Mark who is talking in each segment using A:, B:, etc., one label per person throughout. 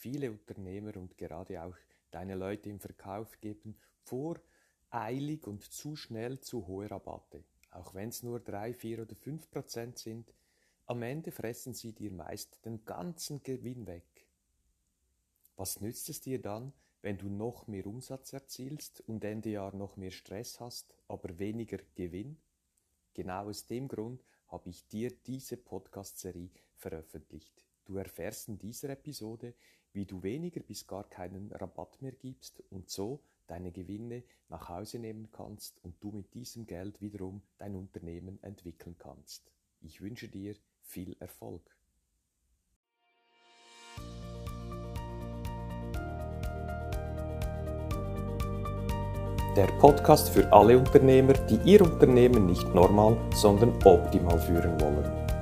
A: Viele Unternehmer und gerade auch deine Leute im Verkauf geben voreilig und zu schnell zu hohe Rabatte. Auch wenn es nur drei, vier oder fünf Prozent sind, am Ende fressen sie dir meist den ganzen Gewinn weg. Was nützt es dir dann, wenn du noch mehr Umsatz erzielst und Ende Jahr noch mehr Stress hast, aber weniger Gewinn? Genau aus dem Grund habe ich dir diese Podcast-Serie veröffentlicht. Du erfährst in dieser Episode, wie du weniger bis gar keinen Rabatt mehr gibst und so deine Gewinne nach Hause nehmen kannst und du mit diesem Geld wiederum dein Unternehmen entwickeln kannst. Ich wünsche dir viel Erfolg. Der Podcast für alle Unternehmer, die ihr Unternehmen nicht normal, sondern optimal führen wollen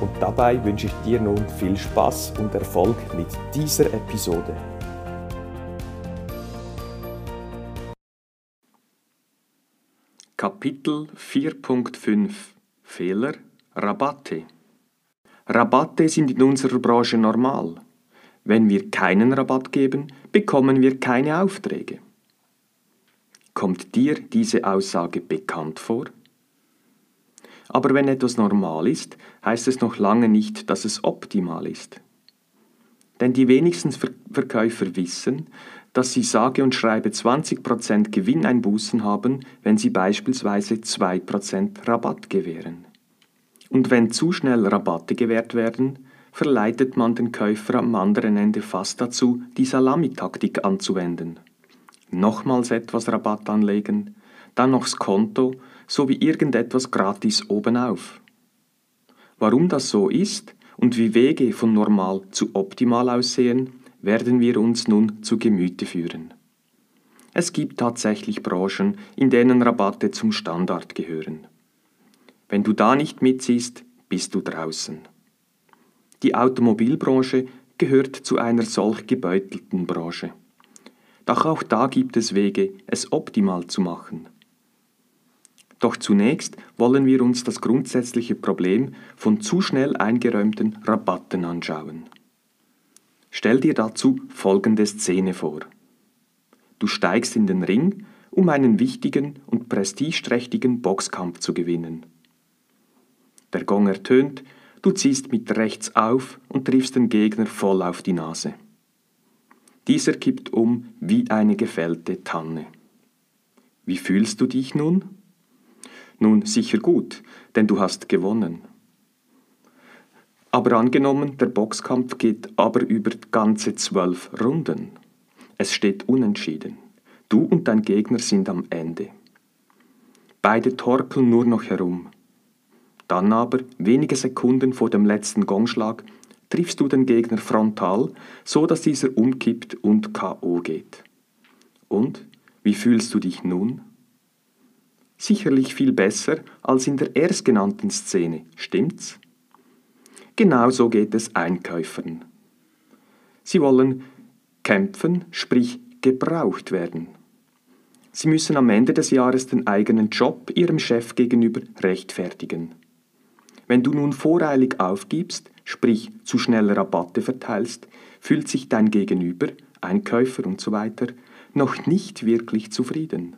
A: und dabei wünsche ich dir nun viel Spaß und Erfolg mit dieser Episode.
B: Kapitel 4.5 Fehler Rabatte Rabatte sind in unserer Branche normal. Wenn wir keinen Rabatt geben, bekommen wir keine Aufträge. Kommt dir diese Aussage bekannt vor? Aber wenn etwas normal ist, heißt es noch lange nicht, dass es optimal ist. Denn die wenigsten Verkäufer wissen, dass sie sage und schreibe 20% Gewinneinbußen haben, wenn sie beispielsweise 2% Rabatt gewähren. Und wenn zu schnell Rabatte gewährt werden, verleitet man den Käufer am anderen Ende fast dazu, die Salamitaktik anzuwenden. Nochmals etwas Rabatt anlegen, dann nochs Konto sowie irgendetwas gratis obenauf. Warum das so ist und wie Wege von normal zu optimal aussehen, werden wir uns nun zu Gemüte führen. Es gibt tatsächlich Branchen, in denen Rabatte zum Standard gehören. Wenn du da nicht mitziehst, bist du draußen. Die Automobilbranche gehört zu einer solch gebeutelten Branche. Doch auch da gibt es Wege, es optimal zu machen. Doch zunächst wollen wir uns das grundsätzliche Problem von zu schnell eingeräumten Rabatten anschauen. Stell dir dazu folgende Szene vor. Du steigst in den Ring, um einen wichtigen und prestigeträchtigen Boxkampf zu gewinnen. Der Gong ertönt, du ziehst mit rechts auf und triffst den Gegner voll auf die Nase. Dieser kippt um wie eine gefällte Tanne. Wie fühlst du dich nun? Nun sicher gut, denn du hast gewonnen. Aber angenommen, der Boxkampf geht aber über ganze zwölf Runden. Es steht unentschieden. Du und dein Gegner sind am Ende. Beide torkeln nur noch herum. Dann aber, wenige Sekunden vor dem letzten Gongschlag, triffst du den Gegner frontal, so dass dieser umkippt und KO geht. Und wie fühlst du dich nun? Sicherlich viel besser als in der erstgenannten Szene, stimmt's? Genauso geht es Einkäufern. Sie wollen kämpfen, sprich gebraucht werden. Sie müssen am Ende des Jahres den eigenen Job ihrem Chef gegenüber rechtfertigen. Wenn du nun voreilig aufgibst, sprich zu schnell Rabatte verteilst, fühlt sich dein Gegenüber, Einkäufer und so noch nicht wirklich zufrieden.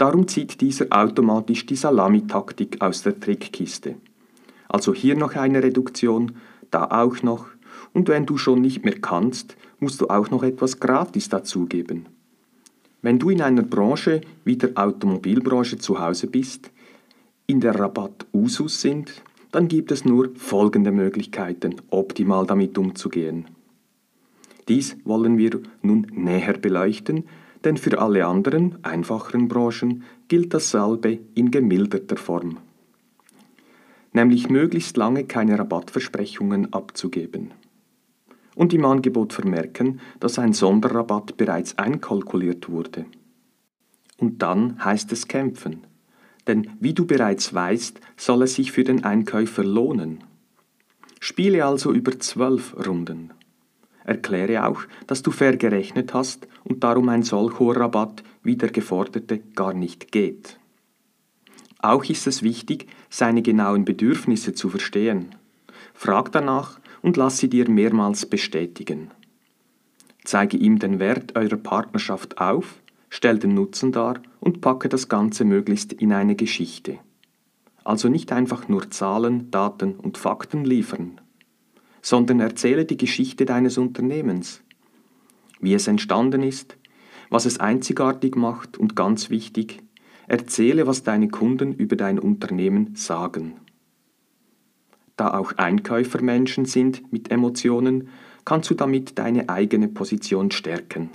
B: Darum zieht dieser automatisch die Salamitaktik aus der Trickkiste. Also hier noch eine Reduktion, da auch noch, und wenn du schon nicht mehr kannst, musst du auch noch etwas gratis dazugeben. Wenn du in einer Branche wie der Automobilbranche zu Hause bist, in der Rabatt Usus sind, dann gibt es nur folgende Möglichkeiten, optimal damit umzugehen. Dies wollen wir nun näher beleuchten, denn für alle anderen, einfacheren Branchen gilt dasselbe in gemilderter Form. Nämlich möglichst lange keine Rabattversprechungen abzugeben. und im Angebot vermerken, dass ein Sonderrabatt bereits einkalkuliert wurde. Und dann heißt es kämpfen. Denn wie du bereits weißt, soll es sich für den Einkäufer lohnen. Spiele also über zwölf Runden. Erkläre auch, dass du fair gerechnet hast und darum ein solch hoher Rabatt wie der geforderte gar nicht geht. Auch ist es wichtig, seine genauen Bedürfnisse zu verstehen. Frag danach und lass sie dir mehrmals bestätigen. Zeige ihm den Wert eurer Partnerschaft auf, stell den Nutzen dar und packe das Ganze möglichst in eine Geschichte. Also nicht einfach nur Zahlen, Daten und Fakten liefern, sondern erzähle die Geschichte deines Unternehmens, wie es entstanden ist, was es einzigartig macht und ganz wichtig, erzähle, was deine Kunden über dein Unternehmen sagen. Da auch Einkäufer Menschen sind mit Emotionen, kannst du damit deine eigene Position stärken.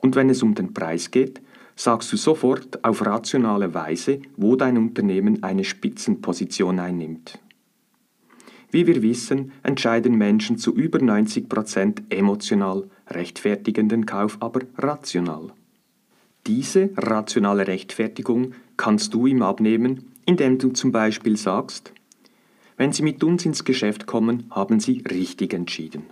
B: Und wenn es um den Preis geht, sagst du sofort auf rationale Weise, wo dein Unternehmen eine Spitzenposition einnimmt. Wie wir wissen, entscheiden Menschen zu über 90 Prozent emotional, rechtfertigen den Kauf aber rational. Diese rationale Rechtfertigung kannst du ihm abnehmen, indem du zum Beispiel sagst, wenn Sie mit uns ins Geschäft kommen, haben Sie richtig entschieden.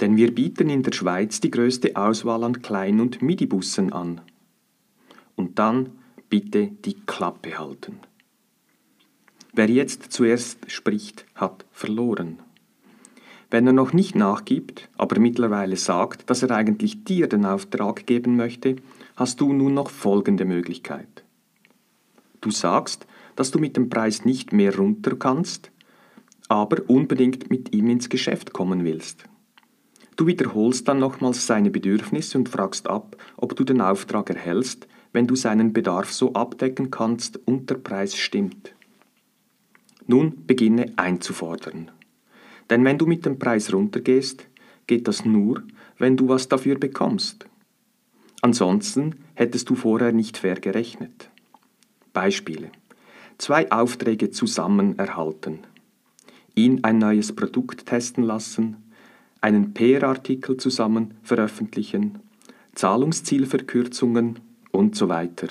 B: Denn wir bieten in der Schweiz die größte Auswahl an Klein- und Midibussen an. Und dann bitte die Klappe halten. Wer jetzt zuerst spricht, hat verloren. Wenn er noch nicht nachgibt, aber mittlerweile sagt, dass er eigentlich dir den Auftrag geben möchte, hast du nun noch folgende Möglichkeit. Du sagst, dass du mit dem Preis nicht mehr runter kannst, aber unbedingt mit ihm ins Geschäft kommen willst. Du wiederholst dann nochmals seine Bedürfnisse und fragst ab, ob du den Auftrag erhältst, wenn du seinen Bedarf so abdecken kannst und der Preis stimmt. Nun beginne einzufordern. Denn wenn du mit dem Preis runtergehst, geht das nur, wenn du was dafür bekommst. Ansonsten hättest du vorher nicht fair gerechnet. Beispiele. Zwei Aufträge zusammen erhalten. Ihn ein neues Produkt testen lassen, einen PR-Artikel zusammen veröffentlichen, Zahlungszielverkürzungen und so weiter.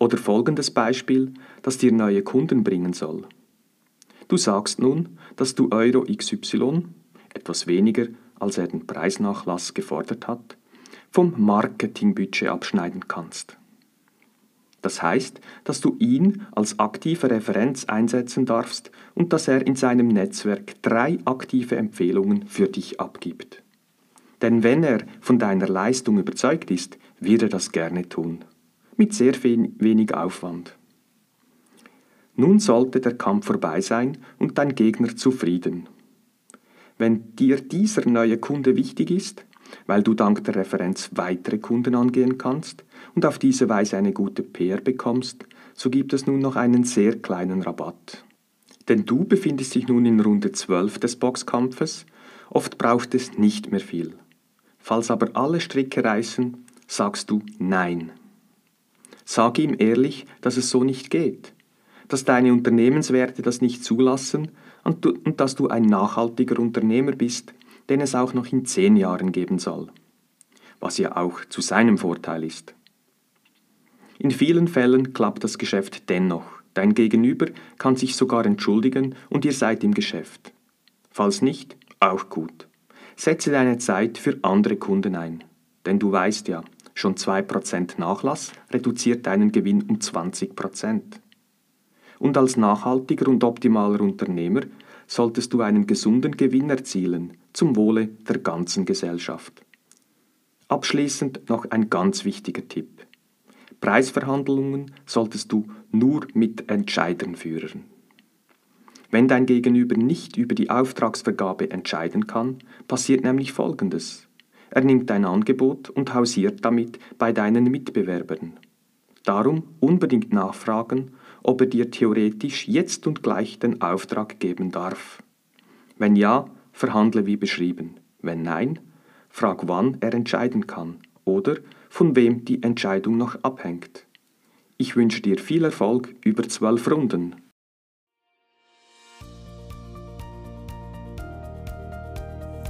B: Oder folgendes Beispiel, das dir neue Kunden bringen soll. Du sagst nun, dass du Euro XY, etwas weniger als er den Preisnachlass gefordert hat, vom Marketingbudget abschneiden kannst. Das heißt, dass du ihn als aktive Referenz einsetzen darfst und dass er in seinem Netzwerk drei aktive Empfehlungen für dich abgibt. Denn wenn er von deiner Leistung überzeugt ist, wird er das gerne tun mit sehr wenig Aufwand. Nun sollte der Kampf vorbei sein und dein Gegner zufrieden. Wenn dir dieser neue Kunde wichtig ist, weil du dank der Referenz weitere Kunden angehen kannst und auf diese Weise eine gute PR bekommst, so gibt es nun noch einen sehr kleinen Rabatt. Denn du befindest dich nun in Runde 12 des Boxkampfes, oft braucht es nicht mehr viel. Falls aber alle Stricke reißen, sagst du Nein. Sag ihm ehrlich, dass es so nicht geht, dass deine Unternehmenswerte das nicht zulassen und, du, und dass du ein nachhaltiger Unternehmer bist, den es auch noch in zehn Jahren geben soll, was ja auch zu seinem Vorteil ist. In vielen Fällen klappt das Geschäft dennoch. Dein Gegenüber kann sich sogar entschuldigen und ihr seid im Geschäft. Falls nicht, auch gut. Setze deine Zeit für andere Kunden ein. Denn du weißt ja, Schon 2% Nachlass reduziert deinen Gewinn um 20%. Und als nachhaltiger und optimaler Unternehmer solltest du einen gesunden Gewinn erzielen zum Wohle der ganzen Gesellschaft. Abschließend noch ein ganz wichtiger Tipp. Preisverhandlungen solltest du nur mit Entscheidern führen. Wenn dein Gegenüber nicht über die Auftragsvergabe entscheiden kann, passiert nämlich Folgendes. Er nimmt dein Angebot und hausiert damit bei deinen Mitbewerbern. Darum unbedingt nachfragen, ob er dir theoretisch jetzt und gleich den Auftrag geben darf. Wenn ja, verhandle wie beschrieben. Wenn nein, frag wann er entscheiden kann oder von wem die Entscheidung noch abhängt. Ich wünsche dir viel Erfolg über zwölf Runden.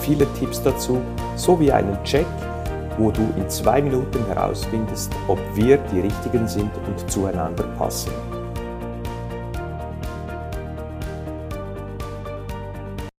A: viele Tipps dazu sowie einen Check, wo du in zwei Minuten herausfindest, ob wir die richtigen sind und zueinander passen.